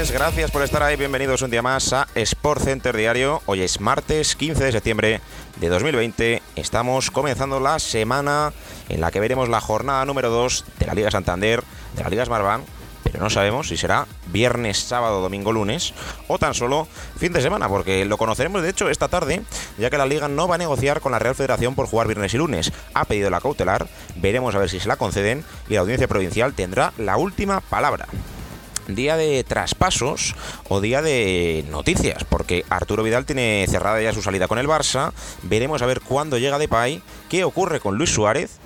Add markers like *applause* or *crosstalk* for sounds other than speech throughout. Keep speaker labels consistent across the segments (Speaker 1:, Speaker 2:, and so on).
Speaker 1: Tardes, gracias por estar ahí, bienvenidos un día más a Sport Center Diario. Hoy es martes 15 de septiembre de 2020, estamos comenzando la semana en la que veremos la jornada número 2 de la Liga Santander, de la Liga Smartbank, pero no sabemos si será viernes, sábado, domingo, lunes o tan solo fin de semana, porque lo conoceremos de hecho esta tarde, ya que la liga no va a negociar con la Real Federación por jugar viernes y lunes. Ha pedido la cautelar, veremos a ver si se la conceden y la audiencia provincial tendrá la última palabra día de traspasos o día de noticias, porque Arturo Vidal tiene cerrada ya su salida con el Barça. Veremos a ver cuándo llega Depay, qué ocurre con Luis Suárez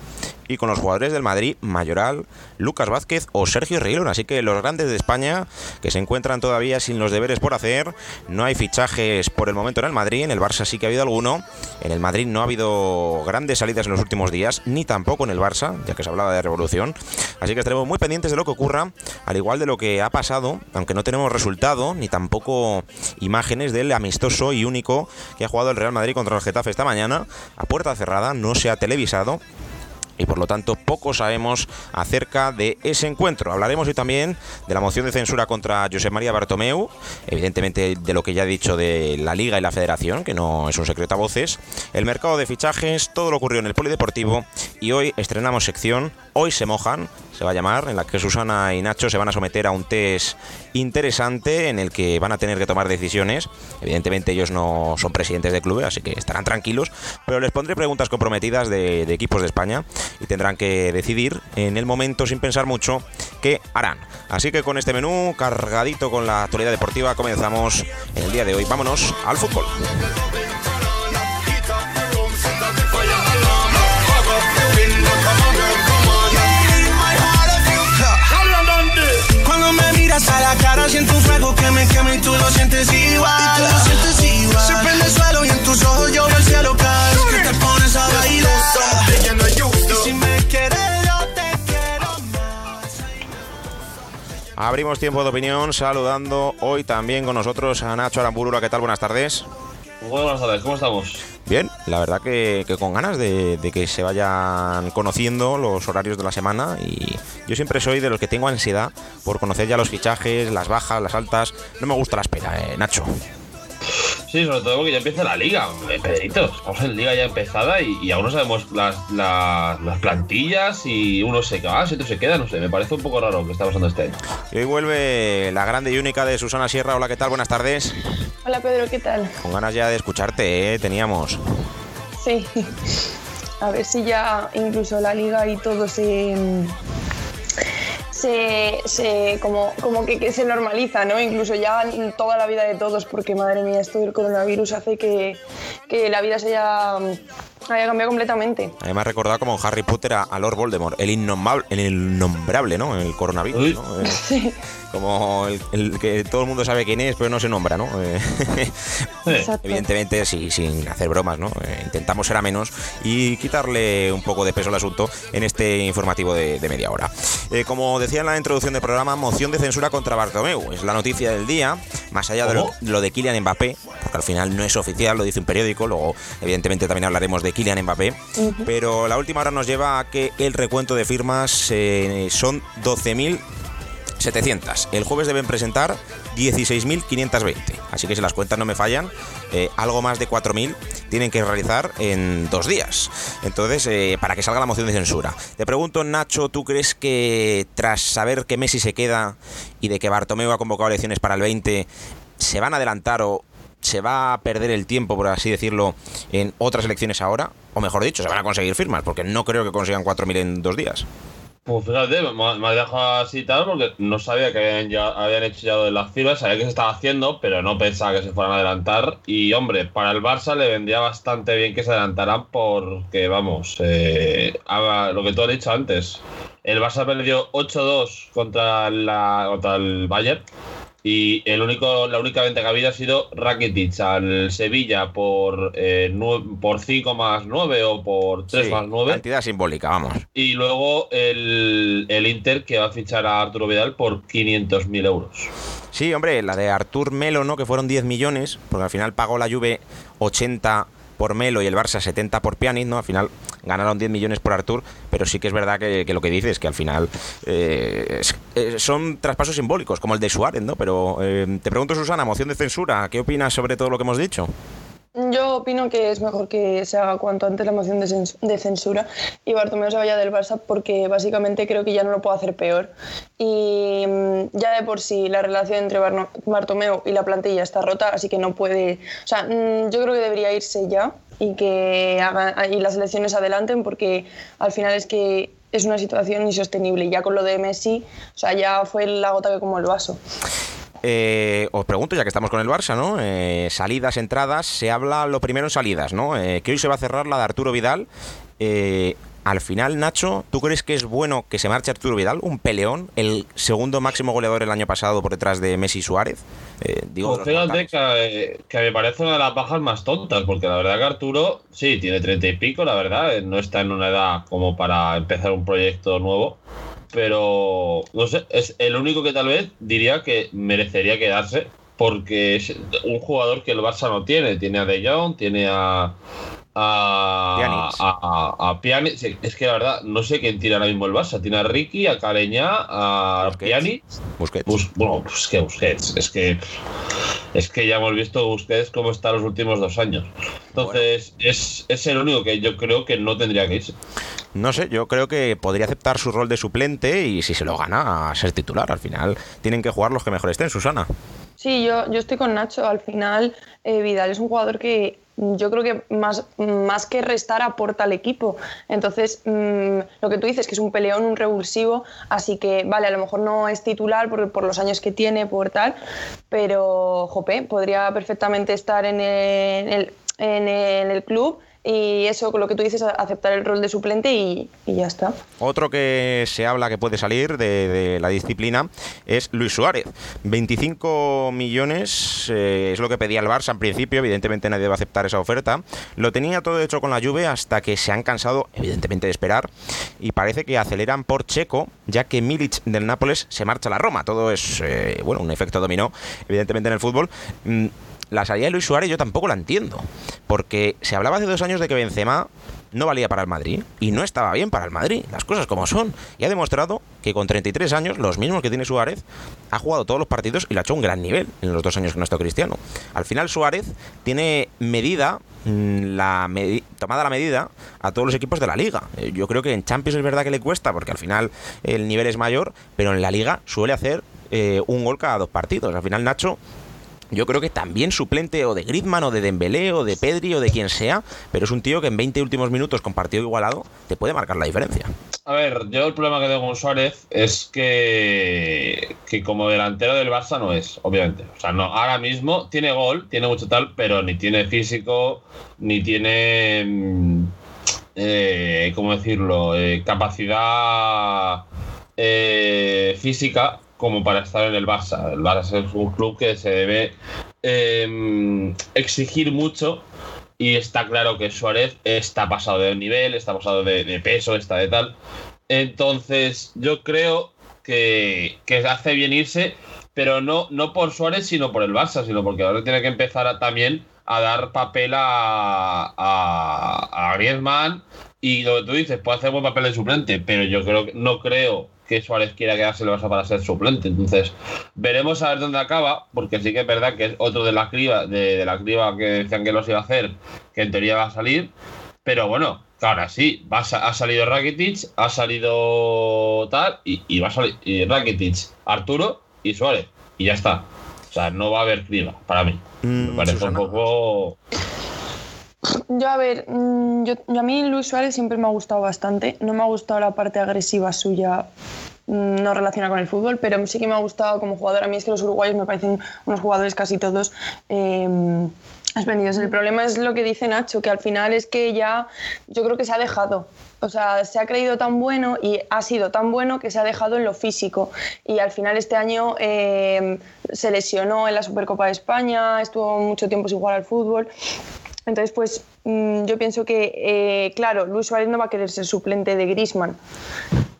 Speaker 1: y con los jugadores del Madrid, Mayoral, Lucas Vázquez o Sergio Reguilón. Así que los grandes de España que se encuentran todavía sin los deberes por hacer. No hay fichajes por el momento en el Madrid. En el Barça sí que ha habido alguno. En el Madrid no ha habido grandes salidas en los últimos días, ni tampoco en el Barça, ya que se hablaba de revolución. Así que estaremos muy pendientes de lo que ocurra, al igual de lo que ha pasado, aunque no tenemos resultado ni tampoco imágenes del amistoso y único que ha jugado el Real Madrid contra el Getafe esta mañana a puerta cerrada. No se ha televisado y por lo tanto poco sabemos acerca de ese encuentro. Hablaremos hoy también de la moción de censura contra José María Bartomeu, evidentemente de lo que ya he dicho de la Liga y la Federación, que no es un secreto a voces, el mercado de fichajes, todo lo ocurrió en el Polideportivo y hoy estrenamos sección Hoy se mojan, se va a llamar, en la que Susana y Nacho se van a someter a un test interesante en el que van a tener que tomar decisiones. Evidentemente ellos no son presidentes de clubes, así que estarán tranquilos, pero les pondré preguntas comprometidas de, equipos de España y tendrán que decidir en el momento, sin pensar mucho, qué harán. Así que con este menú cargadito con la actualidad deportiva comenzamos en el día de hoy. Vámonos al fútbol. Abrimos tiempo de opinión saludando hoy también con nosotros a Nacho Aramburura. ¿Qué tal? Buenas tardes.
Speaker 2: Muy buenas tardes, ¿cómo estamos?
Speaker 1: Bien, la verdad que, que con ganas de, de que se vayan conociendo los horarios de la semana y yo siempre soy de los que tengo ansiedad por conocer ya los fichajes, las bajas, las altas. No me gusta la espera, eh, Nacho.
Speaker 2: Sí, sobre todo porque ya empieza la liga, eh, Pedrito. Estamos en liga ya empezada y, y aún no sabemos las, las, las plantillas y uno se va, otro se queda, no sé, me parece un poco raro lo que está pasando este año.
Speaker 1: Y hoy vuelve la grande y única de Susana Sierra. Hola, ¿qué tal? Buenas tardes.
Speaker 3: Hola Pedro, ¿qué tal?
Speaker 1: Con ganas ya de escucharte, ¿eh? Teníamos.
Speaker 3: Sí. *laughs* A ver si ya incluso la liga y todo se. Se, como, como que, se normaliza, ¿no? Incluso ya toda la vida de todos, porque madre mía, esto del coronavirus hace que, que la vida se haya, haya cambiado completamente.
Speaker 1: A mí me ha recordado como en Harry Potter a, a Lord Voldemort, el innombrable, el innombrable, ¿no? El coronavirus. ¿no? Eh, *laughs* como el, el que todo el mundo sabe quién es, pero no se nombra, ¿no? Eh, *laughs*
Speaker 3: Exacto.
Speaker 1: Evidentemente, sí, sin hacer bromas, ¿no? Eh, intentamos ser a menos y quitarle un poco de peso al asunto en este informativo de, de media hora. Eh, como decía en la introducción del programa, moción de censura contra Bartomeu. Es la noticia del día, más allá de lo, lo de Kylian Mbappé, porque al final no es oficial, lo dice un periódico, luego evidentemente también hablaremos de Kylian Mbappé, pero la última hora nos lleva a que el recuento de firmas eh, son 12.000 700. El jueves deben presentar 16.520. Así que si las cuentas no me fallan, eh, algo más de 4.000 tienen que realizar en dos días. Entonces, eh, para que salga la moción de censura. Te pregunto, Nacho, ¿tú crees que tras saber que Messi se queda y de que Bartomeu ha convocado elecciones para el 20, se van a adelantar o se va a perder el tiempo, por así decirlo, en otras elecciones ahora? O mejor dicho, se van a conseguir firmas, porque no creo que consigan 4.000 en dos días.
Speaker 2: Pues fíjate, me, me dejado así tal porque no sabía que habían, ya, habían hecho ya lo de las firmas, sabía que se estaba haciendo, pero no pensaba que se fueran a adelantar. Y hombre, para el Barça le vendría bastante bien que se adelantaran porque, vamos, eh, lo que tú has dicho antes. El Barça perdió 8-2 contra, contra el Bayern. Y el único, la única venta que ha habido ha sido Rakitic al Sevilla por, eh, por 5 más 9 o por 3
Speaker 1: Sí,
Speaker 2: más 9.
Speaker 1: Cantidad simbólica, vamos.
Speaker 2: Y luego el, el Inter que va a fichar a Arturo Vidal por 500.000 euros.
Speaker 1: Sí, hombre, la de Artur Melo, ¿no? Que fueron 10 millones, porque al final pagó la Juve 80 por Melo y el Barça 70 por Pjanic, ¿no? Al final ganaron 10 millones por Artur, pero sí que es verdad que, que lo que dices, que al final eh, es- eh, son traspasos simbólicos, como el de Suárez, ¿no? Pero eh, te pregunto, Susana, moción de censura, ¿qué opinas sobre todo lo que hemos dicho?
Speaker 3: Yo opino que es mejor que se haga cuanto antes la moción de, cens- de censura y Bartomeu se vaya del Barça porque básicamente creo que ya no lo puedo hacer peor. Y mm, ya de por sí la relación entre Bartomeu y la plantilla está rota, así que no puede. O sea, mm, yo creo que debería irse ya y que haga, y las elecciones adelanten porque al final es que es una situación insostenible. Ya con lo de Messi, o sea, ya fue la gota que como el vaso.
Speaker 1: Eh, os pregunto, ya que estamos con el Barça, ¿no? Eh, salidas, entradas, se habla lo primero en salidas, ¿no? Eh, que hoy se va a cerrar la de Arturo Vidal. Eh, al final, Nacho, ¿tú crees que es bueno que se marche Arturo Vidal? Un peleón, el segundo máximo goleador el año pasado por detrás de Messi y Suárez. Eh, digo,
Speaker 2: Pues fíjate
Speaker 1: mortales.
Speaker 2: que, que me parece una de las bajas más tontas, porque la verdad que Arturo, sí, tiene treinta y pico, la verdad, eh, no está en una edad como para empezar un proyecto nuevo, pero no sé, es el único que tal vez diría que merecería quedarse, porque es un jugador que el Barça no tiene, tiene a De Jong, tiene a... A, a, a- a Pjanic. Sí, es que la verdad no sé quién tira ahora mismo el Barça. Tiene a Ricky, a Caleñá, a
Speaker 1: Busquets.
Speaker 2: Pjanic
Speaker 1: Busquets.
Speaker 2: Bus- bueno, pues que Busquets, es que es que ya hemos visto Busquets cómo está los últimos dos años. Entonces, es, es el único que yo creo que no tendría que irse.
Speaker 1: No sé, yo creo que podría aceptar su rol de suplente y si se lo gana, a ser titular. Al final tienen que jugar los que mejor estén, Susana.
Speaker 3: Sí, yo, yo estoy con Nacho. Al final, eh, Vidal es un jugador que yo creo que más, más que restar aporta al equipo. Entonces, mm, lo que tú dices, que es un peleón, un revulsivo, así que, vale, a lo mejor no es titular por, por los años que tiene, por tal, pero, jope, podría perfectamente estar en el, en el, en el- en el club y eso, con lo que tú dices, aceptar el rol de suplente y, ya está.
Speaker 1: Otro que se habla que puede salir de, la disciplina es Luis Suárez. 25 millones eh, es lo que pedía el Barça en principio. Evidentemente nadie va a aceptar esa oferta. Lo tenía todo hecho con la Juve hasta que se han cansado, evidentemente, de esperar. Y parece que aceleran por Checo, ya que Milic del Nápoles se marcha a la Roma. Todo es, eh, bueno, un efecto dominó, evidentemente, en el fútbol. Mm, la salida de Luis Suárez yo tampoco la entiendo. Porque se hablaba hace dos años de que Benzema no valía para el Madrid y no estaba bien para el Madrid, las cosas como son. Y ha demostrado que con 33 años, los mismos que tiene Suárez, ha jugado todos los partidos y lo ha hecho a un gran nivel en los dos años que no está Cristiano. Al final Suárez tiene medida, mm, la tomada la medida a todos los equipos de la liga. Eh, Yo creo que en Champions es verdad que le cuesta porque al final el nivel es mayor, pero en la liga suele hacer eh, un gol cada dos partidos. Al final Nacho yo creo que también suplente o de Griezmann o de Dembélé o de Pedri o de quien sea, pero es un tío que en 20 últimos minutos con partido igualado te puede marcar la diferencia.
Speaker 2: A ver, yo el problema que tengo con Suárez es que, que como delantero del Barça no es, obviamente. O sea, no, ahora mismo tiene gol, tiene mucho tal, pero ni tiene físico, ni tiene, mm, eh, ¿cómo decirlo?, Eh, capacidad eh, física como para estar en el Barça. El Barça es un club que se debe eh, exigir mucho y está claro que Suárez está pasado de nivel, está pasado de, peso, está de tal. Entonces, yo creo que, que hace bien irse, pero no, no por Suárez, sino por el Barça, sino porque ahora tiene que empezar también a dar papel a, a, a Griezmann. Y lo que tú dices, puede hacer buen papel de suplente, pero yo creo que no creo que Suárez quiera quedarse en el Barça para ser suplente. Entonces, veremos a ver dónde acaba, porque sí que es verdad que es otro de la criba, de, de la criba que decían que los iba a hacer, que en teoría va a salir. Pero bueno, ahora sí, va a sa- ha salido Rakitic, ha salido tal, y, y va a salir y Rakitic, Arturo y Suárez. Y ya está. O sea, no va a haber criba para mí.
Speaker 1: Mm,
Speaker 2: Me parece
Speaker 1: Susana.
Speaker 2: un poco.
Speaker 3: Yo, a ver, mm, yo, a mí Luis Suárez siempre me ha gustado bastante. No me ha gustado la parte agresiva suya, mm, no relaciona con el fútbol, pero sí que me ha gustado como jugador. A mí es que los uruguayos me parecen unos jugadores casi todos eh. El problema es lo que dice Nacho, que al final es que ya yo creo que se ha dejado. O sea, se ha creído tan bueno y ha sido tan bueno que se ha dejado en lo físico. Y al final este año eh, se lesionó en la Supercopa de España, estuvo mucho tiempo sin jugar al fútbol. Entonces, pues mm, yo pienso que, eh, claro, Luis Suárez no va a querer ser suplente de Grisman.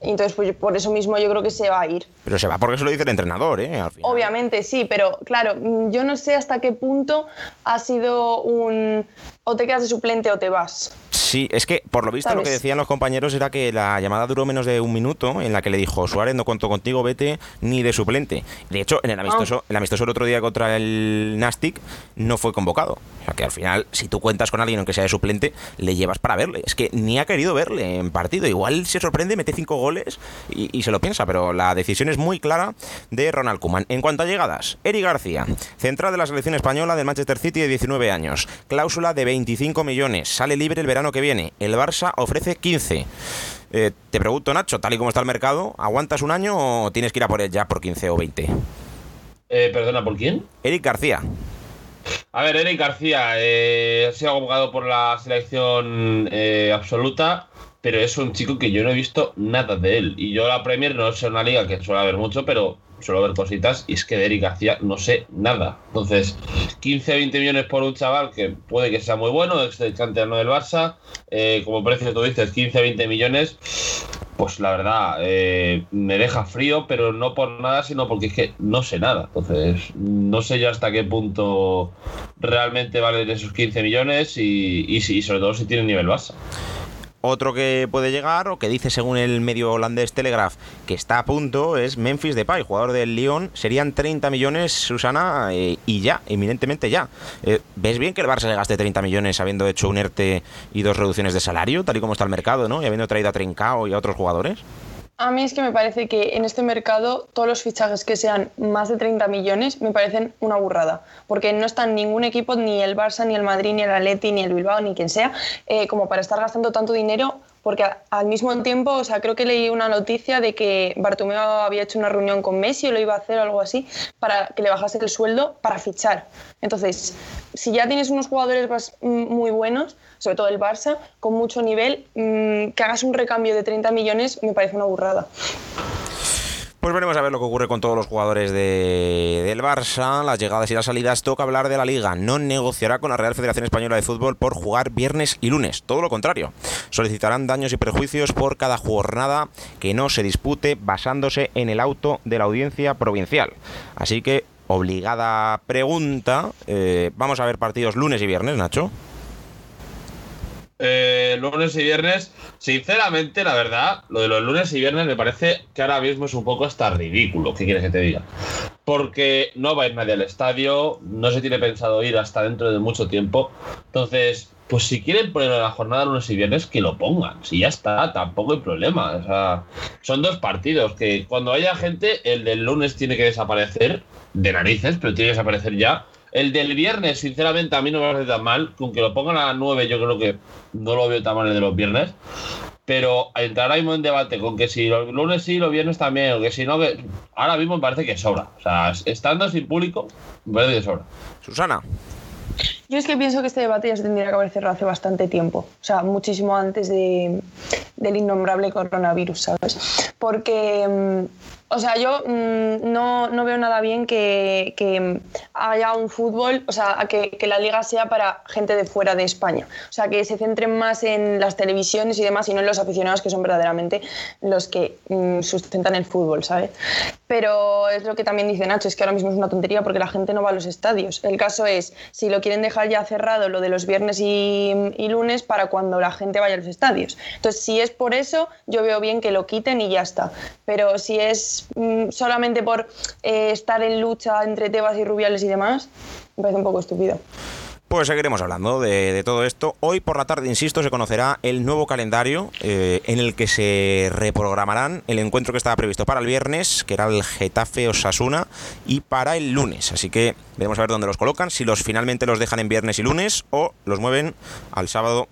Speaker 3: Entonces, pues por eso mismo yo creo que se va a ir.
Speaker 1: Pero se va porque se lo dice el entrenador, ¿eh?
Speaker 3: Obviamente, sí, pero claro, mm, yo no sé hasta qué punto ha sido un o te quedas de suplente o te vas.
Speaker 1: Sí, es que por lo visto lo que decían los compañeros era que la llamada duró menos de un minuto en la que le dijo Suárez no cuento contigo, vete ni de suplente. De hecho, en el amistoso, ah. el amistoso el otro día contra el Nastic no fue convocado. O sea que al final, si tú cuentas con alguien aunque sea de suplente, le llevas para verle. Es que ni ha querido verle en partido. Igual se sorprende, mete cinco goles y, se lo piensa, pero la decisión es muy clara de Ronald Koeman. En cuanto a llegadas, Eri García, central de la selección española del Manchester City de 19 años, cláusula de 25 millones, sale libre el verano que viene. El Barça ofrece 15. Eh, te pregunto, Nacho, tal y como está el mercado, ¿aguantas un año o tienes que ir a por él ya por 15 o 20?
Speaker 2: Eh, perdona, ¿por quién?
Speaker 1: Eric García.
Speaker 2: A ver, Eric García eh, ha sido convocado por la selección eh, absoluta, pero es un chico que yo no he visto nada de él. Y yo la Premier no es una liga que suele haber mucho, pero suelo ver cositas y es que de García no sé nada. Entonces, 15 20 millones por un chaval que puede que sea muy bueno, ex del canterano del Barça, eh, como precio tú dices, 15 20 millones, pues la verdad eh, me deja frío, pero no por nada, sino porque es que no sé nada. Entonces, no sé yo hasta qué punto realmente valen esos 15 millones y, y, y sobre todo si tiene nivel Barça.
Speaker 1: Otro que puede llegar, o que dice según el medio holandés Telegraph que está a punto, es Memphis Depay, jugador del Lyon. Serían 30 millones, Susana, eh, y ya, eminentemente ya. Eh, ¿Ves bien que el Barça se gaste 30 millones habiendo hecho un ERTE y dos reducciones de salario, tal y como está el mercado, ¿no? Y habiendo traído a Trincao y a otros jugadores.
Speaker 3: A mí es que me parece que en este mercado todos los fichajes que sean más de 30 millones me parecen una burrada, porque no está ningún equipo, ni el Barça, ni el Madrid, ni el Atleti, ni el Bilbao, ni quien sea, eh, como para estar gastando tanto dinero porque al mismo tiempo, o sea, creo que leí una noticia de que Bartomeu había hecho una reunión con Messi o lo iba a hacer o algo así para que le bajase el sueldo para fichar. Entonces, si ya tienes unos jugadores muy buenos, sobre todo el Barça, con mucho nivel, mm, que hagas un recambio de 30 millones me parece una burrada.
Speaker 1: Pues veremos a ver lo que ocurre con todos los jugadores de, del Barça, las llegadas y las salidas. Toca hablar de la Liga. No negociará con la Real Federación Española de Fútbol por jugar viernes y lunes. Todo lo contrario. Solicitarán daños y perjuicios por cada jornada que no se dispute basándose en el auto de la audiencia provincial. Así que, obligada pregunta. Eh, vamos a ver partidos lunes y viernes, Nacho.
Speaker 2: Eh, lunes y viernes, sinceramente, la verdad, lo de los lunes y viernes me parece que ahora mismo es un poco hasta ridículo. ¿Qué quieres que te diga? Porque no va a ir nadie al estadio, no se tiene pensado ir hasta dentro de mucho tiempo. Entonces, pues si quieren poner la jornada lunes y viernes, que lo pongan. Si ya está, tampoco hay problema. Son dos partidos que cuando haya gente, el del lunes tiene que desaparecer de narices, pero tiene que desaparecer ya el del viernes, sinceramente, a mí no me parece tan mal. Con que lo pongan a las 9, yo creo que no lo veo tan mal el de los viernes. Pero entrará mismo en debate con que si los lunes sí, los viernes también, o que si no, que ahora mismo me parece que sobra. O sea, estando sin público, me parece que sobra.
Speaker 1: Susana.
Speaker 3: Yo es que pienso que este debate ya se tendría que haber cerrado hace bastante tiempo, o sea, muchísimo antes de, del innombrable coronavirus, ¿sabes? Porque mm, o sea, yo mm, no, no, veo nada bien que, que, haya un fútbol, o sea, que, que, la liga sea para gente de fuera de España. O sea, que se centren más en las televisiones y demás y no en los aficionados que son verdaderamente los que mm, sustentan el fútbol, ¿sabes? Pero es lo que también dice Nacho, es que ahora mismo es una tontería porque la gente no va a los estadios. El caso es, si lo quieren dejar ya cerrado, lo de los viernes y, y lunes, para cuando la gente vaya a los estadios. Entonces, si es por eso, yo veo bien que lo quiten y ya está. Pero si es Mm, solamente por eh, estar en lucha entre Tebas y Rubiales y demás, me parece un poco estúpido.
Speaker 1: Pues seguiremos hablando de, todo esto. Hoy por la tarde, insisto, se conocerá el nuevo calendario eh, en el que se reprogramarán el encuentro que estaba previsto para el viernes, que era el Getafe Osasuna, y para el lunes. Así que veremos a ver dónde los colocan, si los finalmente los dejan en viernes y lunes o los mueven al sábado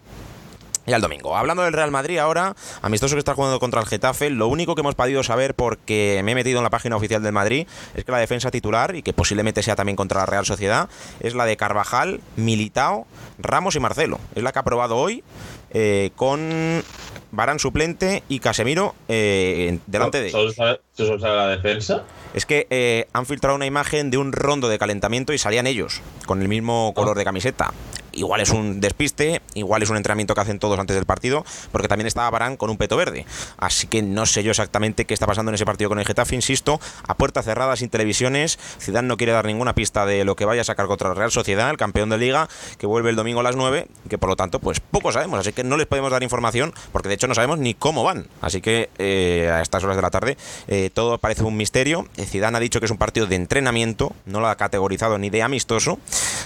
Speaker 1: y al domingo. Hablando del Real Madrid ahora, amistoso que está jugando contra el Getafe, lo único que hemos podido saber porque me he metido en la página oficial del Madrid es que la defensa titular, y que posiblemente sea también contra la Real Sociedad, es la de Carvajal, Militao, Ramos y Marcelo. Es la que ha probado hoy eh, con Barán suplente y Casemiro eh, delante de...
Speaker 2: ¿Solo sabe, solo sabe la defensa?
Speaker 1: Es que eh, han filtrado una imagen de un rondo de calentamiento y salían ellos, con el mismo color de camiseta. Igual es un despiste, igual es un entrenamiento que hacen todos antes del partido, porque también estaba Barán con un peto verde. Así que no sé yo exactamente qué está pasando en ese partido con el Getafe, insisto, a puerta cerrada, sin televisiones. Zidane no quiere dar ninguna pista de lo que vaya a sacar contra la Real Sociedad, el campeón de Liga, que vuelve el domingo a las 9, que por lo tanto, pues poco sabemos, así que no les podemos dar información, porque de hecho no sabemos ni cómo van. Así que eh, a estas horas de la tarde eh, todo parece un misterio. Zidane ha dicho que es un partido de entrenamiento, no lo ha categorizado ni de amistoso,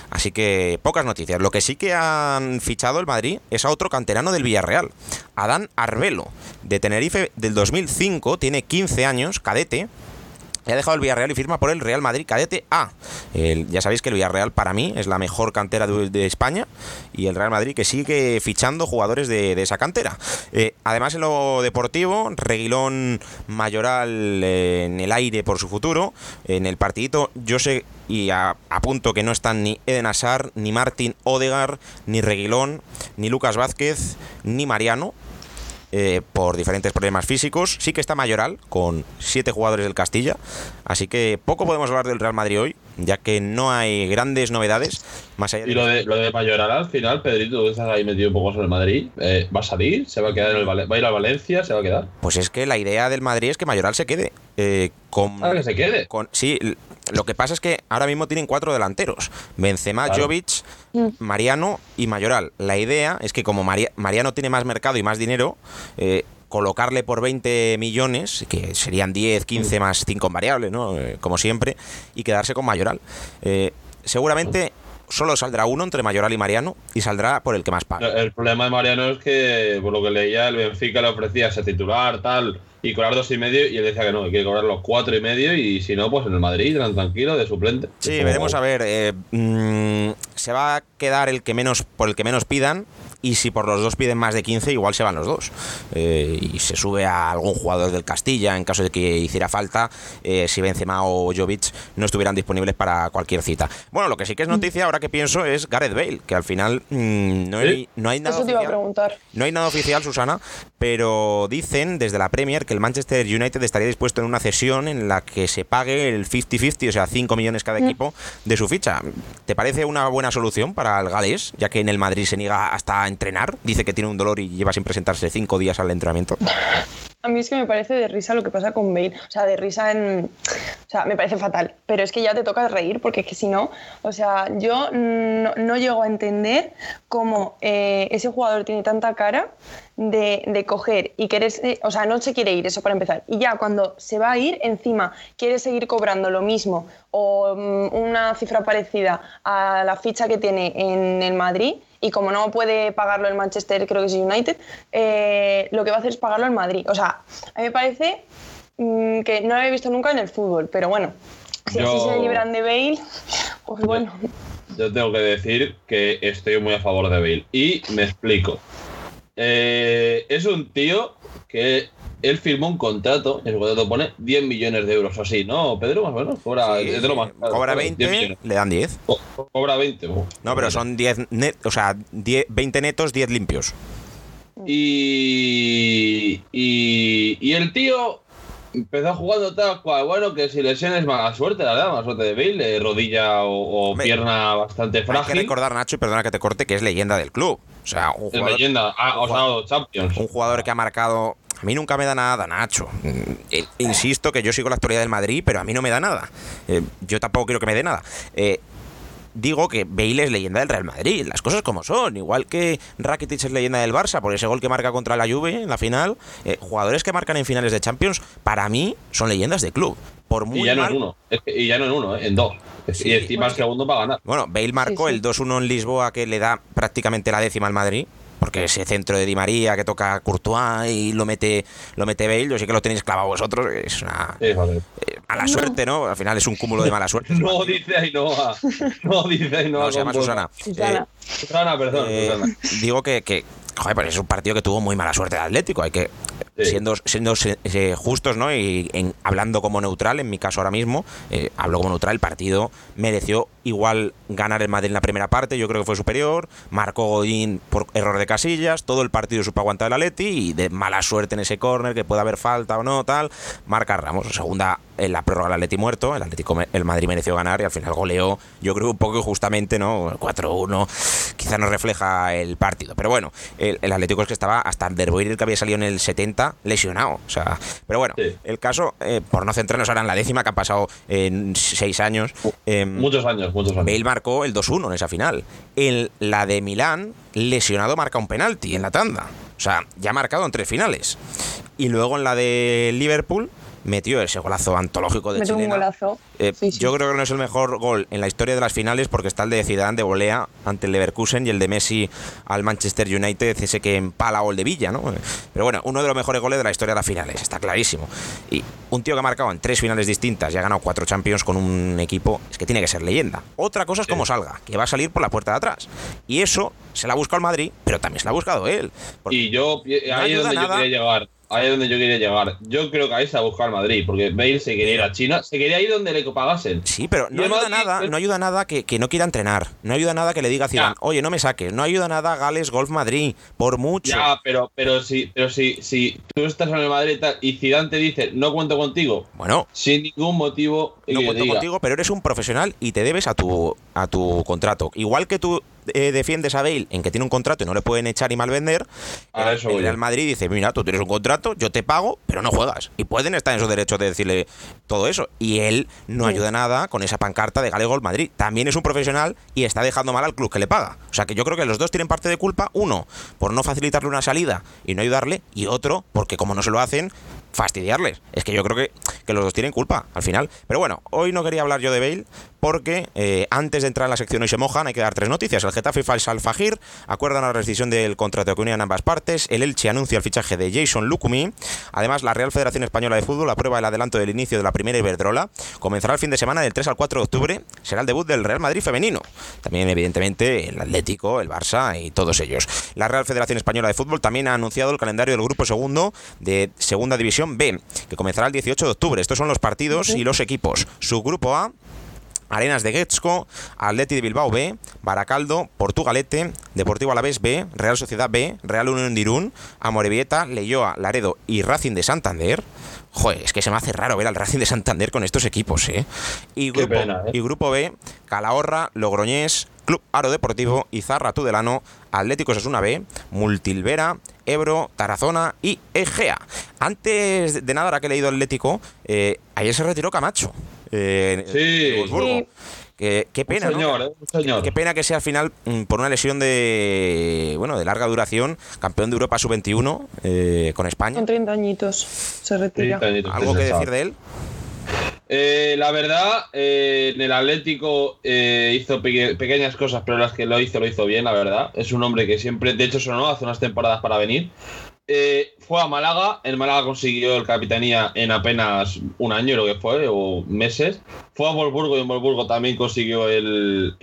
Speaker 1: así que pocas noticias. Lo que sí que han fichado el Madrid es a otro canterano del Villarreal, Adán Arbelo, de Tenerife del 2005, tiene 15 años, cadete. Ha dejado el Villarreal y firma por el Real Madrid Cadete A. Ya sabéis que el Villarreal para mí es la mejor cantera de, España y el Real Madrid que sigue fichando jugadores de, esa cantera. Eh, además en lo deportivo, Reguilón Mayoral eh, en el aire por su futuro. En el partidito yo sé y a- apunto que no están ni Eden Hazard, ni Martín Odegar, ni Reguilón, ni Lucas Vázquez, ni Mariano eh, por diferentes problemas físicos. Sí que está Mayoral, con siete jugadores del Castilla. Así que poco podemos hablar del Real Madrid hoy, ya que no hay grandes novedades. Más allá de
Speaker 2: Y lo de, lo de Mayoral al final, Pedrito, tú estás ahí metido un poco en el Madrid, eh, ¿va a salir? ¿Se va a quedar en el Vale- ¿Va a ir a Valencia? ¿Se va a quedar?
Speaker 1: Pues es que la idea del Madrid es que Mayoral se quede. eh, con,
Speaker 2: Ah, que se quede.
Speaker 1: con- sí, lo que pasa es que ahora mismo tienen cuatro delanteros: Benzema,
Speaker 2: Claro.
Speaker 1: Jovic, Mariano y Mayoral. La idea es que como Maria- Mariano tiene más mercado y más dinero, eh, colocarle por 20 millones, que serían 10, 15 más 5 en variable, ¿no? Eh, como siempre, y quedarse con Mayoral. Eh, seguramente solo saldrá uno entre Mayoral y Mariano y saldrá por el que más paga.
Speaker 2: El problema de Mariano es que, por lo que leía, el Benfica le ofrecía ser titular, tal, y cobrar dos y medio, y él decía que no, que quiere cobrar los cuatro y medio, y si no, pues en el Madrid, tan tranquilo, de suplente.
Speaker 1: Sí, veremos a ver. eh, mm, se va a quedar el que menos por el que menos pidan. Y si por los dos piden más de 15, igual se van los dos. Eh, y se sube a algún jugador del Castilla en caso de que hiciera falta, eh, si Benzema o Jovic no estuvieran disponibles para cualquier cita. Bueno, lo que sí que es noticia, ahora que pienso, es Gareth Bale, que al final mm, no, hay, no hay nada
Speaker 3: Eso te iba a
Speaker 1: oficial.
Speaker 3: preguntar.
Speaker 1: No hay nada oficial, Susana, pero dicen desde la Premier que el Manchester United estaría dispuesto en una cesión en la que se pague el 50-50, o sea, 5 millones cada equipo de su ficha. ¿Te parece una buena solución para el galés, ya que en el Madrid se niega hasta entrenar? Dice que tiene un dolor y lleva sin presentarse 5 días al entrenamiento.
Speaker 3: A mí es que me parece de risa lo que pasa con Bale. O sea, de risa en. O sea, me parece fatal. Pero es que ya te toca reír, porque es que si no. O sea, yo no, no llego a entender cómo eh, ese jugador tiene tanta cara de, de coger y querer. O sea, no se quiere ir, eso para empezar. Y ya cuando se va a ir, encima quiere seguir cobrando lo mismo o mm, una cifra parecida a la ficha que tiene en el Madrid y como no puede pagarlo el Manchester, creo que es United, eh, lo que va a hacer es pagarlo el Madrid. O sea, a mí me parece mm, que no lo había visto nunca en el fútbol, pero bueno, si
Speaker 2: Yo-
Speaker 3: así se libran de Bale, pues bueno.
Speaker 2: Yo tengo que decir que estoy muy a favor de Bale. Y me explico. Eh, es un tío que él firmó un contrato, en su contrato pone 10 millones de euros o así, ¿no, Pedro? Más o menos. Cobra,
Speaker 1: Sí,
Speaker 2: es de lo más caro,
Speaker 1: Cobra
Speaker 2: 10
Speaker 1: 20,
Speaker 2: millones.
Speaker 1: le dan 10.
Speaker 2: Co- Cobra 20. oh.
Speaker 1: No, pero son 10 net, o sea, 10, 20 netos, 10 limpios.
Speaker 2: Y, y, y el tío empezó jugando tal cual. Bueno, que si lesiones, mala suerte, la verdad, mala suerte de Bale, eh, rodilla o, pierna bastante
Speaker 1: Hay que
Speaker 2: frágil.
Speaker 1: recordar, Nacho, y perdona que te corte, que es leyenda del club. O sea, un
Speaker 2: Es
Speaker 1: jugador,
Speaker 2: leyenda. Ah, dado Champions.
Speaker 1: un jugador que ha marcado. A mí nunca me da nada, Nacho. Eh, Insisto que yo sigo la actualidad del Madrid, pero a mí no me da nada. Eh, yo tampoco quiero que me dé nada. Eh, digo que Bale es leyenda del Real Madrid, las cosas como son, igual que Rakitic es leyenda del Barça por ese gol que marca contra la Juve en la final, eh, jugadores que marcan en finales de Champions, para mí son leyendas de club. Por muy
Speaker 2: y ya no
Speaker 1: mal-
Speaker 2: en uno, y ya no en uno, eh, en dos.
Speaker 1: Sí.
Speaker 2: Y encima el segundo para ganar.
Speaker 1: Bueno, Bale marcó
Speaker 3: Sí, sí.
Speaker 1: el 2-1 en Lisboa que le da prácticamente la décima al Madrid. Porque ese centro de Di María que toca Courtois y lo mete, lo mete Bale, yo sé que lo tenéis clavado vosotros, es una
Speaker 2: Sí,
Speaker 1: eh, mala suerte, ¿no? Al final es un cúmulo de mala suerte.
Speaker 2: No dice Ainhoa. No dice Ainhoa.
Speaker 1: No, se llama Susana.
Speaker 3: Susana.
Speaker 1: Eh,
Speaker 2: Susana, perdón.
Speaker 1: Eh,
Speaker 2: Susana.
Speaker 1: digo que, que, joder, pues es un partido que tuvo muy mala suerte el Atlético. Hay que,
Speaker 2: Sí.
Speaker 1: siendo, siendo eh, justos, ¿no? Y en- hablando como neutral, en mi caso ahora mismo, eh, hablo como neutral, el partido mereció igual ganar el Madrid en la primera parte, yo creo que fue superior, marcó Godín por error de casillas, todo el partido supo aguantar el Atleti y de mala suerte en ese córner, que puede haber falta o no, tal, marca Ramos. Segunda, en la prórroga el Atleti muerto, el Atlético, el Madrid mereció ganar y al final goleó, yo creo un poco injustamente, ¿no? 4-1, quizá no refleja el partido. Pero bueno, el, el Atlético es que estaba hasta Derboir, que había salido en el 70, lesionado. O sea, pero bueno,
Speaker 2: Sí.
Speaker 1: el caso, eh, por no centrarnos ahora en la décima, que han pasado en seis años, em,
Speaker 2: Muchos años, muchos años.
Speaker 1: Bale marcó el 2-1 en esa final. En la de Milán, lesionado marca un penalti en la tanda. O sea, ya ha marcado en tres finales. Y luego en la de Liverpool metió ese golazo antológico de
Speaker 3: Metió un
Speaker 1: chilena.
Speaker 3: golazo.
Speaker 1: Eh,
Speaker 3: Sí, sí.
Speaker 1: Yo creo que no es el mejor gol en la historia de las finales porque está el de Zidane de volea ante el Leverkusen y el de Messi al Manchester United, ese que empala o el de Villa, ¿no? Pero bueno, uno de los mejores goles de la historia de las finales, está clarísimo. Y un tío que ha marcado en tres finales distintas y ha ganado cuatro Champions con un equipo, es que tiene que ser leyenda. Otra cosa es cómo salga, que va a salir por la puerta de atrás. Y eso se la ha buscado el Madrid, pero también se la ha buscado él.
Speaker 2: Y yo, ahí es
Speaker 1: ayuda
Speaker 2: donde yo
Speaker 1: nada.
Speaker 2: quería llegar. Ahí es donde yo quería llegar. Yo creo que ahí se ha buscado Madrid, porque Bale se quería ir a China, se quería ir donde le pagasen.
Speaker 1: Sí, pero no ayuda
Speaker 2: Madrid-
Speaker 1: nada, no ayuda nada que, que no quiera entrenar. No ayuda nada que le diga a Zidane,
Speaker 2: Ya.
Speaker 1: oye, no me saques. No ayuda nada a Gales Golf Madrid, por mucho.
Speaker 2: Ya, pero, pero si, pero si, si tú estás en el Madrid y tal, y Zidane te dice, no cuento contigo,
Speaker 1: Bueno,
Speaker 2: sin ningún motivo
Speaker 1: no cuento
Speaker 2: diga,
Speaker 1: contigo, pero eres un profesional y te debes a tu, a tu contrato. Igual que tú eh, defiendes a Bale en que tiene un contrato y no le pueden echar y mal vender,
Speaker 2: A
Speaker 1: el-
Speaker 2: eso
Speaker 1: el Real. Madrid dice, mira, tú tienes un contrato, yo te pago, pero no juegas. Y pueden estar en su derecho de decirle todo eso. Y él no
Speaker 3: Sí.
Speaker 1: ayuda nada con esa pancarta de Golf Madrid. También es un profesional y está dejando mal al club que le paga. O sea que yo creo que los dos tienen parte de culpa. Uno, por no facilitarle una salida y no ayudarle. Y otro, porque como no se lo hacen, fastidiarles. Es que yo creo que, que los dos tienen culpa al final. Pero bueno, hoy no quería hablar yo de Bale porque eh, antes de entrar en la sección hoy se mojan hay que dar tres noticias. El Getafe y el Fajir acuerdan la rescisión del contrato que unían ambas partes. El Elche anuncia el fichaje de Jason Lukumi. Además, la Real Federación Española de Fútbol aprueba el adelanto del inicio de la primera Iberdrola. Comenzará el fin de semana del 3 al 4 de octubre. Será el debut del Real Madrid femenino. También, evidentemente, el Atlético, el Barça y todos ellos. La Real Federación Española de Fútbol también ha anunciado el calendario del grupo segundo de Segunda División B, que comenzará el 18 de octubre. Estos son los partidos y los equipos. Su grupo A Arenas de Guetzco, Atleti de Bilbao B, Baracaldo, Portugalete, Deportivo Alavés B, Real Sociedad B, Real Unión de Irún, Amorebieta, Leyoa, Laredo y Racing de Santander. Joder, es que se me hace raro ver al Racing de Santander con estos equipos, ¿eh? Y grupo,
Speaker 2: pena, ¿eh?
Speaker 1: y grupo B, Calahorra, Logroñés, Club Aro Deportivo, Izarra Tudelano, Atlético Sasuna B, Multilvera, Ebro, Tarazona y Egea. Antes de nada, ahora que he leído Atlético, eh, ayer se retiró Camacho. eh,
Speaker 2: Sí.
Speaker 1: qué pena, ¿no?
Speaker 2: señor, ¿eh? Señor.
Speaker 1: Qué pena que sea al final mm, por una lesión de bueno de larga duración, campeón de Europa sub-21 eh, con España.
Speaker 3: Con 30 añitos se retira.
Speaker 2: 30 añitos,
Speaker 1: ¿Algo que decir de él?
Speaker 2: Eh, la verdad, eh, en el Atlético eh, hizo peque- pequeñas cosas, pero las que lo hizo, lo hizo bien, la verdad. Es un hombre que siempre, de hecho, sonó hace unas temporadas para venir. Eh, fue a Málaga, el Málaga consiguió el capitanía en apenas un año, lo que fue, o meses. Fue a Wolfsburgo y en Wolfsburgo también consiguió el,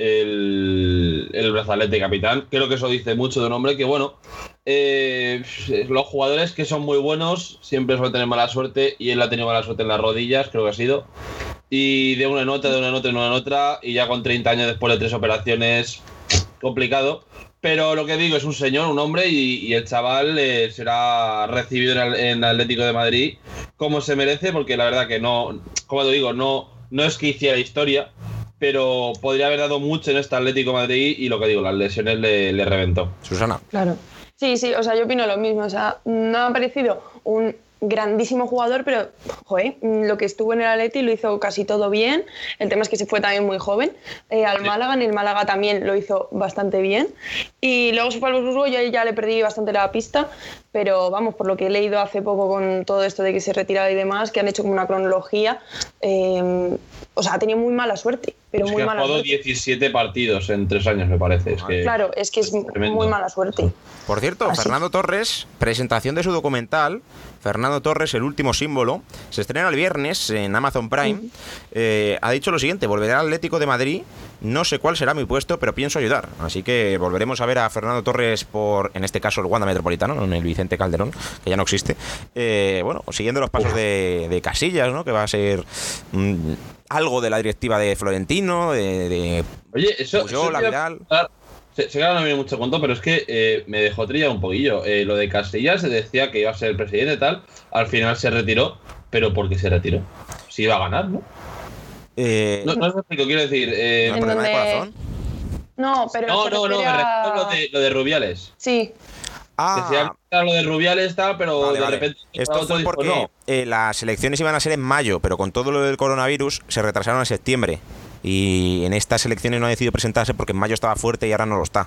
Speaker 2: brazalete de capitán. Creo que eso dice mucho de un hombre que, bueno, eh, los jugadores que son muy buenos siempre suelen tener mala suerte y él ha tenido mala suerte en las rodillas, creo que ha sido. Y de una en de una en otra, de una en otra, y ya con 30 años después de tres operaciones, complicado. Pero lo que digo es un señor, un hombre, y, y el chaval eh, será recibido en, el- en Atlético de Madrid como se merece, porque la verdad que no, como te digo, no, no es que hiciera historia, pero podría haber dado mucho en este Atlético de Madrid y lo que digo, las lesiones le, le reventó.
Speaker 1: Susana.
Speaker 3: Claro. Sí, sí, o sea, yo opino lo mismo. O sea, no ha parecido un grandísimo jugador, pero joder, lo que estuvo en el Atleti lo hizo casi todo bien. El tema es que se fue también muy joven eh, al Málaga, en el Málaga también lo hizo bastante bien. Y luego se fue al Wolfsburgo, yo ahí ya le perdí bastante la pista, pero vamos, por lo que he leído hace poco con todo esto de que se retiraba y demás, que han hecho como una cronología, eh, o sea, ha tenido muy mala suerte, pero
Speaker 2: Es
Speaker 3: muy
Speaker 2: que ha
Speaker 3: mala
Speaker 2: jugado
Speaker 3: suerte.
Speaker 2: 17 partidos en tres años, me parece. Es que,
Speaker 3: Claro, es que es
Speaker 2: Tremendo.
Speaker 3: muy mala suerte.
Speaker 1: Por cierto,
Speaker 3: Así.
Speaker 1: Fernando Torres, presentación de su documental, Fernando Torres, el último símbolo, se estrena el viernes en Amazon Prime. Eh, ha dicho lo siguiente, volveré al Atlético de Madrid, no sé cuál será mi puesto, pero pienso ayudar. Así que volveremos a ver a Fernando Torres por, en este caso, el Wanda Metropolitano, no en el Vicente Calderón, que ya no existe. Eh, bueno, siguiendo los pasos de, de Casillas, ¿no? que va a ser mm, algo de la directiva de Florentino, de, de
Speaker 2: Oye, eso.
Speaker 1: Puyol,
Speaker 2: eso
Speaker 1: Vidal.
Speaker 2: Sé, sé que ahora no viene mucho cuento, pero es que eh, me dejó trilla un poquillo. Eh, lo de Casillas se decía que iba a ser el presidente y tal. Al final se retiró. ¿Pero por qué se retiró? Si iba a ganar, ¿no?
Speaker 1: eh,
Speaker 2: No, no sé lo quiero decir. eh,
Speaker 3: En
Speaker 1: problema de
Speaker 3: donde-
Speaker 1: corazón.
Speaker 3: No, pero
Speaker 2: no, no, no,
Speaker 3: a-
Speaker 2: lo de, lo de Rubiales.
Speaker 3: Sí,
Speaker 1: Ah,
Speaker 2: Decía lo de Rubiales tal, pero
Speaker 1: Vale,
Speaker 2: de
Speaker 1: vale.
Speaker 2: repente
Speaker 1: Esto
Speaker 2: otro
Speaker 1: fue
Speaker 2: dijo,
Speaker 1: porque
Speaker 2: no.
Speaker 1: eh, las elecciones iban a ser en mayo, pero con todo lo del coronavirus se retrasaron a septiembre. Y en estas elecciones no ha decidido presentarse porque en mayo estaba fuerte y ahora no lo está.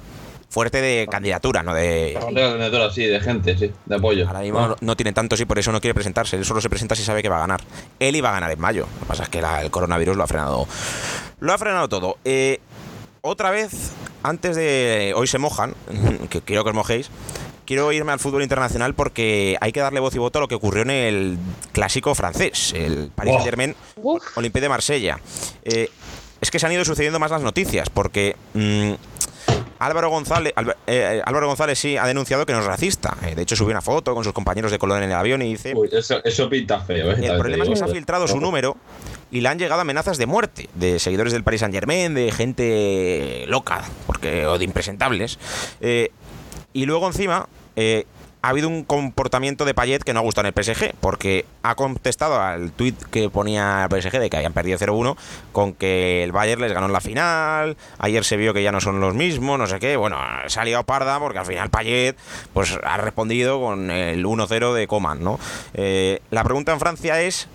Speaker 1: Fuerte de candidatura, no de...
Speaker 2: De candidatura, sí, de gente, sí, de apoyo.
Speaker 1: Ahora mismo
Speaker 2: Ah.
Speaker 1: no, no tiene tantos y por eso no quiere presentarse. Él solo se presenta si sabe que va a ganar. Él iba a ganar en mayo. Lo que pasa es que la- el coronavirus lo ha frenado. Lo ha frenado todo. Eh, otra vez, antes de hoy se mojan, *laughs* que quiero que os mojéis, quiero irme al fútbol internacional porque hay que darle voz y voto a lo que ocurrió en el clásico francés, el Paris
Speaker 2: Buah.
Speaker 1: Saint Germain
Speaker 3: Uf.
Speaker 1: Olympique de Marsella. Eh, es que se han ido sucediendo más las noticias, porque mm, Álvaro González, Alba- eh, Álvaro González sí ha denunciado que no es racista. Eh, de hecho, subió una foto con sus compañeros de color en el avión y dice:
Speaker 2: Uy, eso, eso pinta feo, ¿eh?
Speaker 1: El problema es que se ha filtrado su número y le han llegado amenazas de muerte de seguidores del Paris Saint Germain, de gente loca, porque o de impresentables. Eh, y luego encima eh, ha habido un comportamiento de Payet que no ha gustado en el PSG, porque ha contestado al tuit que ponía el PSG de que habían perdido 0-1 con que el Bayern les ganó en la final, ayer se vio que ya no son los mismos, no sé qué. Bueno, se ha liado parda porque al final Payet pues, ha respondido con el 1-0 de Coman, ¿no? Eh, la pregunta en Francia es...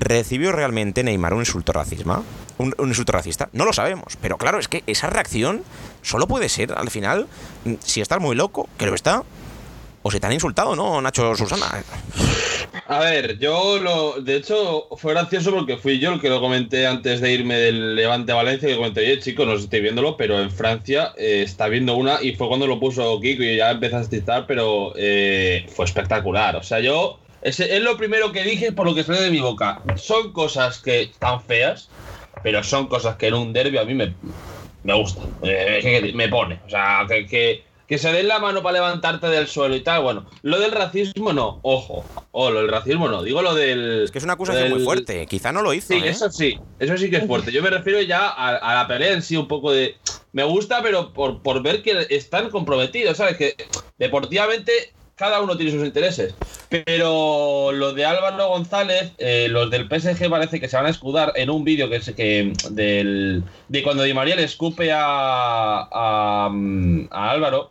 Speaker 1: ¿Recibió realmente Neymar un insulto racista? Un, un insulto racista? No lo sabemos, pero claro, es que esa reacción solo puede ser, al final, mm, si estás muy loco, que lo está, o se te han insultado, ¿no, Nacho Susana?
Speaker 2: A ver, yo lo. De hecho, fue gracioso porque fui yo el que lo comenté antes de irme del Levante a Valencia. Que comenté, oye, chicos, no sé si estáis viéndolo, pero en Francia eh, está viendo una. Y fue cuando lo puso Kiko y ya empecé a asistir, pero eh, fue espectacular. O sea, yo. Ese, es lo primero que dije por lo que sale de mi boca. Son cosas que están feas, pero son cosas que en un derby a mí me, me gustan. Eh, me pone. O sea, que, que, que se den la mano para levantarte del suelo y tal. Bueno, lo del racismo no, ojo. O lo del racismo no. Digo lo del.
Speaker 1: Es que es una acusación muy
Speaker 2: del-
Speaker 1: fuerte, quizá no lo hizo,
Speaker 2: Sí,
Speaker 1: ¿eh?
Speaker 2: eso sí, eso sí que es fuerte. Yo me refiero ya a, a la pelea en sí, un poco de. Me gusta, pero por, por ver que están comprometidos, ¿sabes? Que deportivamente cada uno tiene sus intereses. Pero lo de Álvaro González, eh, los del PSG parece que se van a escudar en un vídeo que es que del, de cuando Di María le escupe a, a, a Álvaro.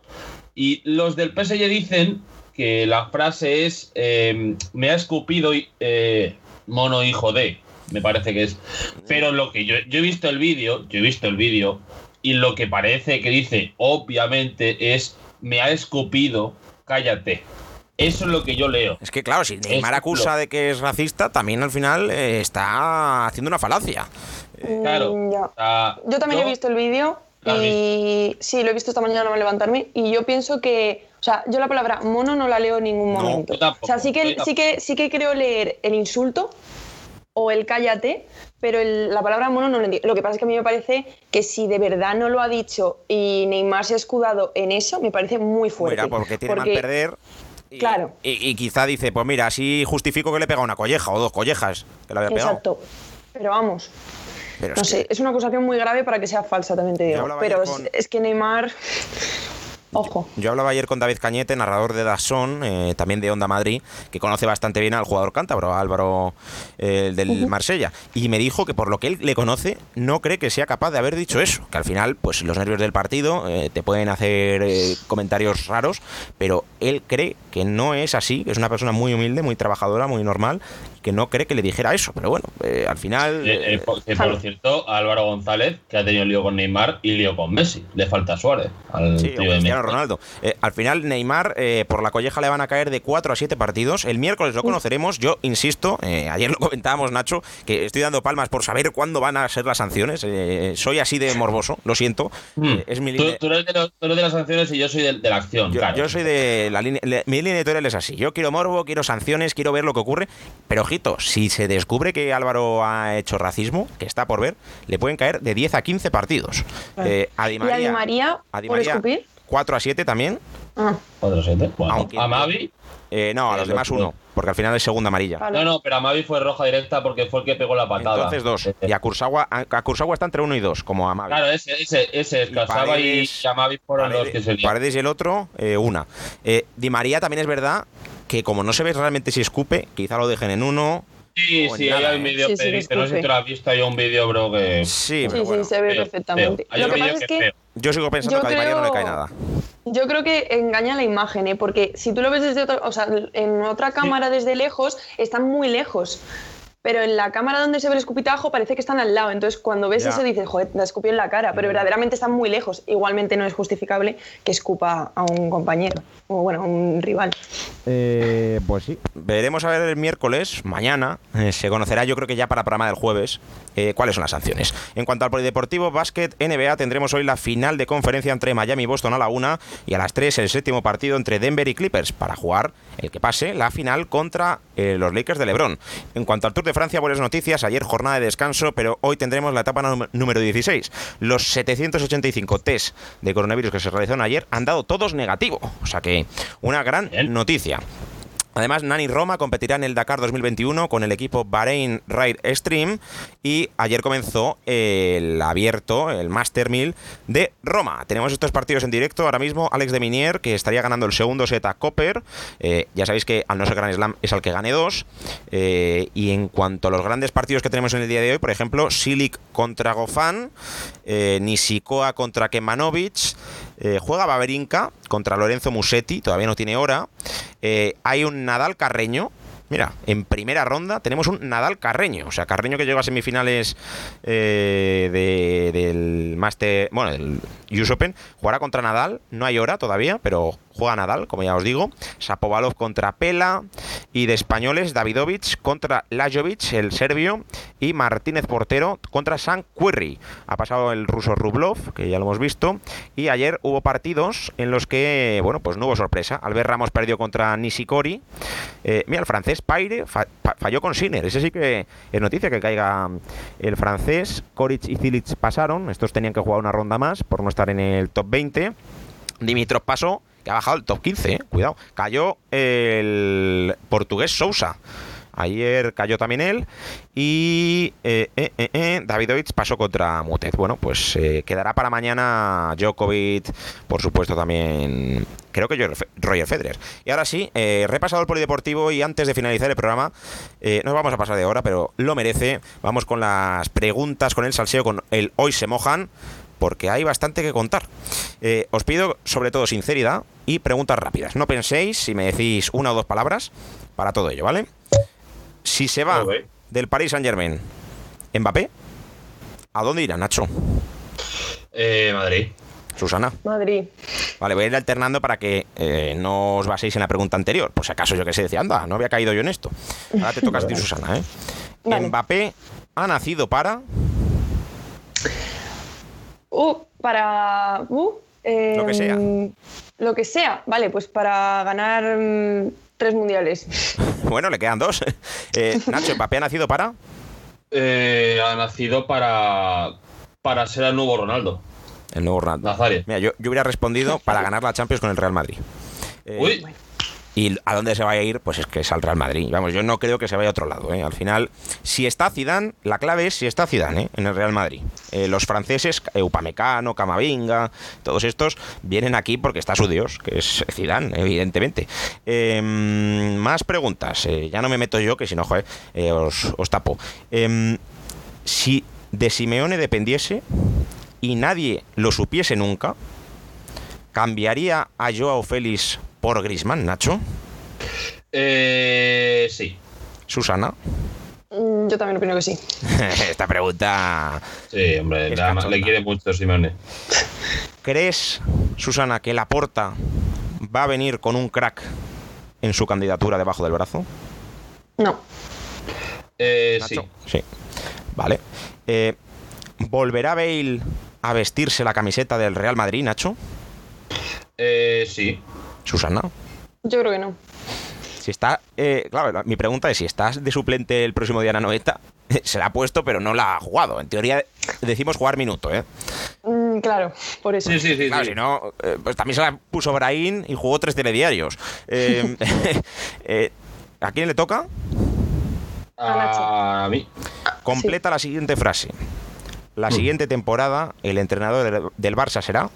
Speaker 2: Y los del PSG dicen que la frase es eh, me ha escupido eh, mono hijo de, me parece que es. Pero lo que yo, yo he visto el vídeo, yo he visto el vídeo y lo que parece que dice obviamente es me ha escupido, cállate. Eso es lo que yo leo.
Speaker 1: Es que claro, si Neymar
Speaker 2: Es
Speaker 1: acusa
Speaker 2: lo-
Speaker 1: de que es racista, también al final eh, está haciendo una falacia.
Speaker 2: Claro.
Speaker 3: Mm, ya.
Speaker 2: O sea,
Speaker 3: Yo también he visto el vídeo
Speaker 2: ¿Lo has
Speaker 3: y sí, lo he visto esta mañana al levantarme y yo pienso que, o sea, yo la palabra mono no la leo en ningún
Speaker 1: No,
Speaker 3: momento.
Speaker 2: yo tampoco,
Speaker 3: o sea, sí que, sí que sí que creo leer el insulto o el cállate, pero el- la palabra mono no lo entiendo. Lo que pasa es que a mí me parece que si de verdad no lo ha dicho y Neymar se ha escudado en eso, me parece muy fuerte.
Speaker 1: Mira, porque tiene mal
Speaker 3: Porque-
Speaker 1: perder. Y,
Speaker 3: Claro.
Speaker 1: Y, y quizá dice, pues mira, así justifico que le pega una colleja o dos collejas que le había pegado.
Speaker 3: Exacto. Pero vamos,
Speaker 1: Pero
Speaker 3: no sé,
Speaker 1: que-
Speaker 3: es una acusación muy grave para que sea falsa, también te digo. Pero
Speaker 1: ayer
Speaker 3: es,
Speaker 1: con-
Speaker 3: es que Neymar. Ojo.
Speaker 1: Yo hablaba ayer con David Cañete, narrador de Dazón, eh, también de Onda Madrid, que conoce bastante bien al jugador cántabro, Álvaro eh, del Marsella, y me dijo que por lo que él le conoce, no cree que sea capaz de haber dicho eso, que al final, pues los nervios del partido eh, te pueden hacer eh, comentarios raros, pero él cree que no es así, que es una persona muy humilde, muy trabajadora, muy normal, que no cree que le dijera eso. Pero bueno, eh, al final.
Speaker 2: Eh, eh, por, por, cierto, Álvaro González, que ha tenido lío con Neymar y lío con Messi. Le falta Suárez al
Speaker 1: sí, tío Cristiano Ronaldo. al final, Neymar, por la colleja le van a caer de 4 a 7 partidos. El miércoles lo conoceremos. Yo insisto, ayer lo comentábamos, Nacho, que estoy dando palmas por saber cuándo van a ser las sanciones. soy así de morboso, lo siento.
Speaker 2: Mm. es mi línea. Tú, eres de las sanciones y yo soy de, la acción.
Speaker 1: Yo,
Speaker 2: claro.
Speaker 1: yo soy de la línea. Mi línea editorial es así. Yo quiero morbo, quiero sanciones, quiero ver lo que ocurre. Pero ojito, si se descubre que Álvaro ha hecho racismo, que está por ver, le pueden caer de 10 a 15 partidos.
Speaker 3: Eh, a Di María, ¿Y a Di María, a Di María
Speaker 1: 4 a 7 también.
Speaker 2: Ah. 4 a 7. Bueno, a Mavi.
Speaker 1: Eh, no, a los demás uno, porque al final es segunda amarilla.
Speaker 2: No, no, pero a Mavi fue roja directa porque fue el que pegó la patada.
Speaker 1: Entonces dos. Y a Kursawa, a Kursawa está entre uno y dos, como a Mavi.
Speaker 2: Claro, ese, ese, ese es Kursawa y, y fueron
Speaker 1: Paredes,
Speaker 2: los que se
Speaker 1: Paredes y el otro, eh, una. Eh, Di María también es verdad que como no se ve realmente si escupe, quizá lo dejen en uno.
Speaker 2: Sí, sí, hay un vídeo, sí, sí, no sé si te lo has visto, hay un vídeo, bro, que...
Speaker 1: Sí,
Speaker 3: sí,
Speaker 1: bueno,
Speaker 3: sí, se ve perfectamente.
Speaker 2: Lo que pasa es que...
Speaker 1: Yo sigo pensando que a Di María no le cae nada.
Speaker 3: Yo creo que engaña la imagen, ¿eh? porque si tú lo ves desde otra, o sea, en otra cámara desde lejos, están muy lejos. Pero en la cámara donde se ve el escupitajo parece que están al lado. Entonces, cuando ves
Speaker 1: Ya.
Speaker 3: eso, dices, joder, la escupió en la cara. Pero verdaderamente están muy lejos. Igualmente no es justificable que escupa a un compañero. O bueno, a un rival.
Speaker 1: Eh, pues sí. Veremos a ver el miércoles, mañana, eh, se conocerá yo creo que ya para programa del jueves, eh, cuáles son las sanciones. En cuanto al polideportivo básquet NBA, tendremos hoy la final de conferencia entre Miami y Boston a la una y a las 3 el séptimo partido entre Denver y Clippers para jugar el que pase la final contra eh, los Lakers de LeBron. En cuanto al Tour de Francia, buenas noticias, ayer jornada de descanso, pero hoy tendremos la etapa número 16. Los 785 test de coronavirus que se realizaron ayer han dado todos negativo, o sea que una gran
Speaker 2: Bien.
Speaker 1: noticia. Además, Nani Roma competirá en el Dakar 2021 con el equipo Bahrain Ride Extreme y ayer comenzó el abierto, el Master 1000 de Roma. Tenemos estos partidos en directo. Ahora mismo Alex de Minier, que estaría ganando el segundo set a Copper. Eh, ya sabéis que al no ser Grand Slam es al que gane dos. Eh, y en cuanto a los grandes partidos que tenemos en el día de hoy, por ejemplo, Silic contra Gofan, eh, Nishikoa contra Kemanovic, eh, juega Baberinka contra Lorenzo Musetti, todavía no tiene hora. Eh, hay un Nadal Carreño. Mira, en primera ronda tenemos un Nadal Carreño. O sea, Carreño que llega a semifinales eh, de- del Master. Bueno, del US Open. Jugará contra Nadal. No hay hora todavía, pero juega Nadal, como ya os digo. Sapovalov contra Pela. Y de españoles, Davidovich contra Lajovic, el serbio. Y Martínez Portero contra San Quirri. Ha pasado el ruso Rublov, que ya lo hemos visto. Y ayer hubo partidos en los que, bueno, pues no hubo sorpresa. Albert Ramos perdió contra Nishikori. Eh, mira, el francés Paire fa- fa- falló con Sinner. Ese sí que es noticia que caiga el francés. Koric y Cilic pasaron. Estos tenían que jugar una ronda más por no estar en el top 20. Dimitrov pasó, que ha bajado el top 15, eh, cuidado. Cayó el portugués Sousa. Ayer cayó también él. Y eh, eh, eh, eh, pasó contra Mutez. Bueno, pues eh, quedará para mañana Djokovic, por supuesto también. Creo que yo- Roger Federer. Y ahora sí, repasado el polideportivo y antes de finalizar el programa, nos vamos a pasar de hora, pero lo merece. Vamos con las preguntas, con el salseo, con el hoy se mojan porque hay bastante que contar. Eh, os pido sobre todo sinceridad y preguntas rápidas. No penséis si me decís una o dos palabras para todo ello, ¿vale? Si se va del Paris Saint Germain, Mbappé, ¿a dónde irá Nacho?
Speaker 2: Eh, Madrid.
Speaker 1: Susana.
Speaker 3: Madrid.
Speaker 1: Vale, voy a ir alternando para que eh, no os baséis en la pregunta anterior. Por si acaso yo que sé, decía, anda, no había caído yo en esto. Ahora te toca a ti, *laughs* Susana, ¿eh?
Speaker 3: Vale.
Speaker 1: Mbappé ha nacido para...
Speaker 3: Uh, para. Uh, eh,
Speaker 1: Lo que sea.
Speaker 3: Lo que sea. Vale, pues para ganar mm, tres mundiales. *laughs*
Speaker 1: Bueno, le quedan dos. Eh, Nacho, Mbappé ha nacido para...
Speaker 2: Eh, ha nacido para, para ser el nuevo Ronaldo.
Speaker 1: El nuevo Ronaldo.
Speaker 2: Nazario.
Speaker 1: Mira, yo, yo hubiera respondido para ganar la Champions con el Real Madrid. Eh,
Speaker 2: Uy,
Speaker 1: ¿Y a dónde se va a ir? Pues es que es al Real Madrid. Vamos, yo no creo que se vaya a otro lado. ¿eh? Al final, si está Zidane, la clave es si está Zidane ¿eh? en el Real Madrid. Eh, los franceses, Upamecano, Camavinga, todos estos vienen aquí porque está su dios, que es Zidane, evidentemente. Eh, más preguntas. Eh, ya no me meto yo, que si no, joder, os, os tapo. Eh, si de Simeone dependiese y nadie lo supiese nunca, ¿cambiaría a Joao Félix por Grisman, Nacho?
Speaker 2: Eh, sí.
Speaker 1: Susana.
Speaker 3: Mm, Yo también opino que sí. *laughs*
Speaker 1: Esta pregunta.
Speaker 2: Sí, hombre, ama-
Speaker 1: cachonda.
Speaker 2: le quiere mucho Simeone.
Speaker 1: ¿Crees, Susana, que Laporta va a venir con un crack en su candidatura debajo del brazo?
Speaker 3: No.
Speaker 2: Eh, sí.
Speaker 1: Sí. Vale. Eh, ¿Volverá Bale a vestirse la camiseta del Real Madrid, Nacho?
Speaker 2: Eh, sí.
Speaker 1: Susana.
Speaker 3: Yo creo que no.
Speaker 1: Si está. eh, claro, la- mi pregunta es: si estás de suplente el próximo día en la Noeta, *laughs* se la ha puesto, pero no la ha jugado. En teoría, decimos jugar minuto, ¿eh?
Speaker 3: Mm, claro, por eso.
Speaker 2: Sí, sí, sí.
Speaker 1: Claro,
Speaker 2: sí.
Speaker 1: si no, eh, pues también se la puso Brahim y jugó tres telediarios. Eh, *laughs* *laughs* eh, ¿A quién le toca?
Speaker 2: A mí.
Speaker 1: Completa la siguiente frase. La siguiente temporada, el entrenador del Barça será.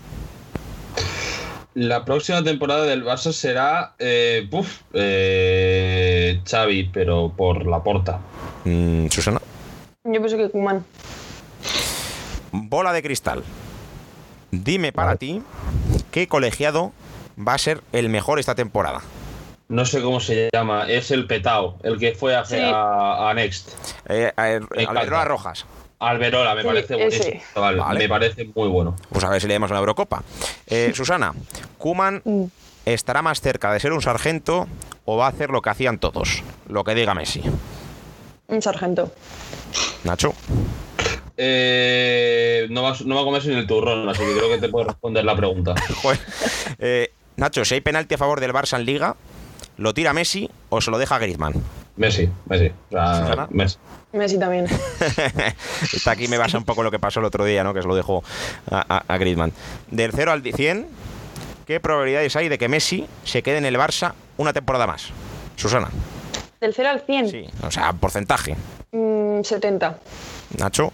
Speaker 2: La próxima temporada del Barça será. Eh, puf, eh, Xavi, pero por la porta.
Speaker 1: Mm, Susana.
Speaker 3: Yo pienso que Kuman.
Speaker 1: Bola de cristal. Dime para ti qué colegiado va a ser el mejor esta temporada.
Speaker 2: No sé cómo se llama. Es el Petao, el que fue a,
Speaker 3: Sí.
Speaker 2: a- a Next.
Speaker 1: Eh, a Rojas.
Speaker 2: Alberola, me
Speaker 3: Sí,
Speaker 2: parece buenísimo.
Speaker 1: Vale.
Speaker 2: Me parece muy bueno.
Speaker 1: Pues a ver si le damos una Eurocopa. Eh, *laughs* Susana, ¿Kuman
Speaker 3: Mm.
Speaker 1: estará más cerca de ser un sargento o va a hacer lo que hacían todos? Lo que diga Messi.
Speaker 3: Un sargento.
Speaker 1: Nacho.
Speaker 2: Eh, no, va, no va a comerse ni el turrón, así que creo que te puedo responder la pregunta. *laughs*
Speaker 1: Joder. Eh, Nacho, si hay penalti a favor del Barça en Liga, ¿lo tira Messi o se lo deja Griezmann?
Speaker 2: Messi, Messi. O sea. Messi.
Speaker 3: Messi también. *laughs*
Speaker 1: Está aquí me basa un poco lo que pasó el otro día, ¿no? Que se lo dejó a, a- a Griezmann. Del 0 al 100, ¿qué probabilidades hay de que Messi se quede en el Barça una temporada más? Susana.
Speaker 3: Del 0 al 100.
Speaker 1: Sí, o sea, porcentaje.
Speaker 3: Mm, 70.
Speaker 1: Nacho.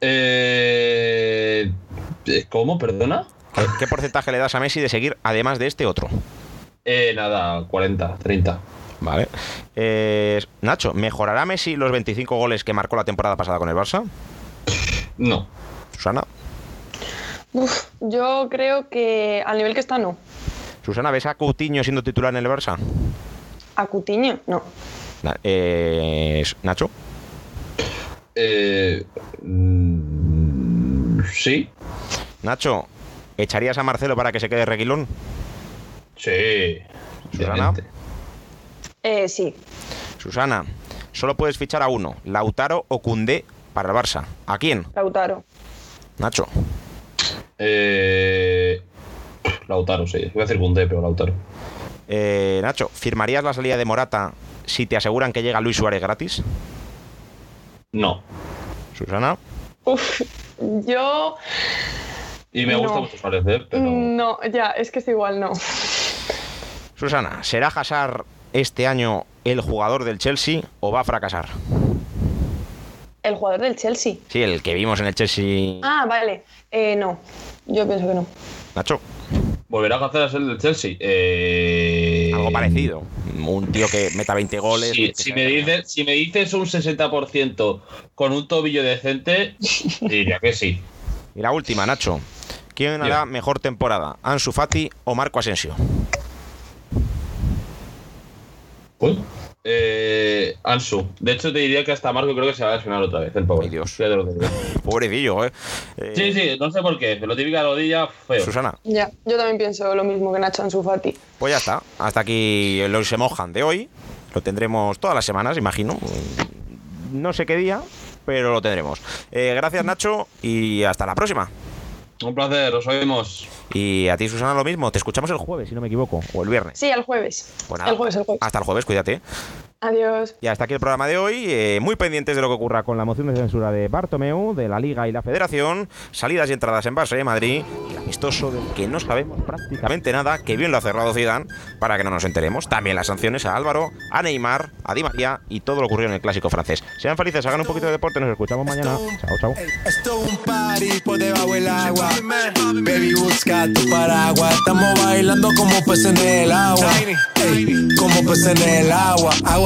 Speaker 2: Eh, ¿Cómo? ¿Perdona?
Speaker 1: ¿Qué, qué porcentaje le das a Messi de seguir además de este otro?
Speaker 2: Eh, nada, 40, 30.
Speaker 1: Vale. Eh, Nacho, ¿mejorará Messi los 25 goles que marcó la temporada pasada con el Barça?
Speaker 2: No.
Speaker 1: Susana.
Speaker 3: Uf, yo creo que al nivel que está, no.
Speaker 1: Susana, ¿ves a Coutinho siendo titular en el Barça?
Speaker 3: A Cutiño, no.
Speaker 1: Na- eh, Nacho.
Speaker 2: Eh, mm, sí.
Speaker 1: Nacho, ¿echarías a Marcelo para que se quede Reguilón?
Speaker 2: Sí.
Speaker 1: Susana.
Speaker 2: obviamente.
Speaker 3: Eh, sí.
Speaker 1: Susana, solo puedes fichar a uno, Lautaro o Cundé para el Barça. ¿A quién?
Speaker 3: Lautaro.
Speaker 1: Nacho.
Speaker 2: Eh, Lautaro, sí. Voy a decir Cundé, pero Lautaro.
Speaker 1: Eh, Nacho, ¿firmarías la salida de Morata si te aseguran que llega Luis Suárez gratis?
Speaker 2: No.
Speaker 1: Susana.
Speaker 3: Uf, yo.
Speaker 2: Y me gusta
Speaker 3: No.
Speaker 2: mucho Suárez, ¿eh? pero.
Speaker 3: No, ya, es que es igual, no.
Speaker 1: Susana, ¿será Hazard este año el jugador del Chelsea o va a fracasar?
Speaker 3: El jugador del Chelsea.
Speaker 1: Sí, el que vimos en el Chelsea.
Speaker 3: Ah, vale. Eh, no. Yo pienso que no.
Speaker 1: Nacho,
Speaker 2: ¿Volverá a hacer a ser el del Chelsea? Eh,
Speaker 1: algo parecido. Un tío que meta 20 goles.
Speaker 2: Sí, si, me dices, si me dices un 60% con un tobillo decente, *laughs* diría que sí.
Speaker 1: Y la última, Nacho. ¿Quién hará mejor temporada? ¿Ansu Fati o Marco Asensio?
Speaker 2: Uy. Eh, Ansu. De hecho, te diría que hasta Marco creo que se va a lesionar otra vez, el pobre.
Speaker 1: Ay, Dios.
Speaker 2: Lo. *laughs*
Speaker 1: Pobrecillo, ¿eh? Eh,
Speaker 2: Sí, sí, no sé por qué, pero típica rodilla feo.
Speaker 1: Susana,
Speaker 3: Ya, yo también pienso lo mismo que Nacho Ansu Fati.
Speaker 1: pues ya está. Hasta aquí los se mojan de hoy. Lo tendremos todas las semanas, imagino. No sé qué día, pero lo tendremos. Eh, gracias, Nacho, y hasta la próxima.
Speaker 2: Un placer, os oímos.
Speaker 1: Y a ti, Susana, lo mismo. Te escuchamos el jueves, si no me equivoco, o el viernes.
Speaker 3: Sí, el jueves.
Speaker 1: Pues nada,
Speaker 3: el jueves, el jueves.
Speaker 1: Hasta el jueves, cuídate.
Speaker 3: Adiós.
Speaker 1: Y hasta aquí el programa de hoy. eh, muy pendientes de lo que ocurra con la moción de censura de Bartomeu, de la Liga y la Federación, salidas y entradas en Barça de Madrid, y el amistoso del que no sabemos prácticamente nada, que bien lo ha cerrado Zidane, para que no nos enteremos. También las sanciones a Álvaro, a Neymar, a Di María y todo lo ocurrido en el clásico francés. Sean felices, hagan un poquito de deporte, nos escuchamos mañana. Chao, chao.
Speaker 4: Esto es un party por debajo del agua. Baby, busca tu paraguas. Estamos bailando como peces en el agua. Ey, como peces en el agua. Agua.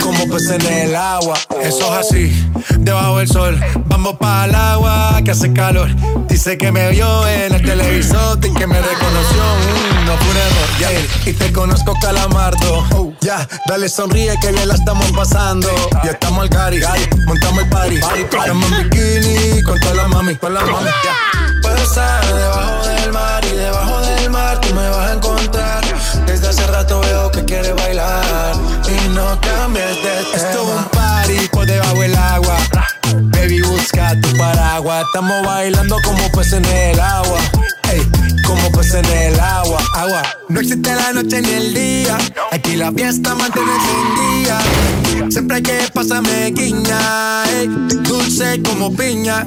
Speaker 4: como pues en el agua. Eso es así, debajo del sol. Vamos para el agua que hace calor. Dice que me vio en el televisor y que me reconoció. Mm, no fue un error, Y te conozco, calamardo. Ya, dale sonríe que bien la estamos pasando. Ya estamos al cari, montamos el party. Estamos en bikini con toda la mami, con la mami. Puedo estar debajo del mar y debajo del mar tú me vas a encontrar. Desde hace rato veo que quieres bailar y no cambies de tema. Esto es un party por debajo del agua. Baby, busca tu paraguas. Estamos bailando como pues en el agua. Ey, como pues en el agua, agua. No existe la noche ni el día. Aquí la fiesta mantiene en día. Siempre hay que pasarme guiña. Ey, dulce como piña.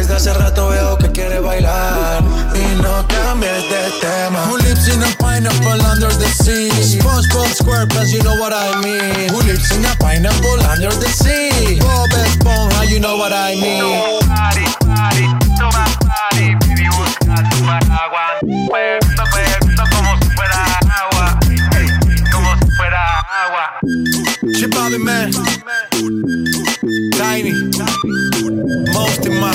Speaker 4: Desde hace rato veo que quieres bailar y no cambies de tema. Who lives in a pineapple under the sea? SpongeBob SquarePants, you know what I mean. Who lives in a pineapple under the sea? Bob Esponja, you know what I mean. Party, party, toma party, baby, busca tu paraguas. Bebiendo, bebiendo como si fuera agua. Como si fuera agua. Bobby, man. 90, most of my.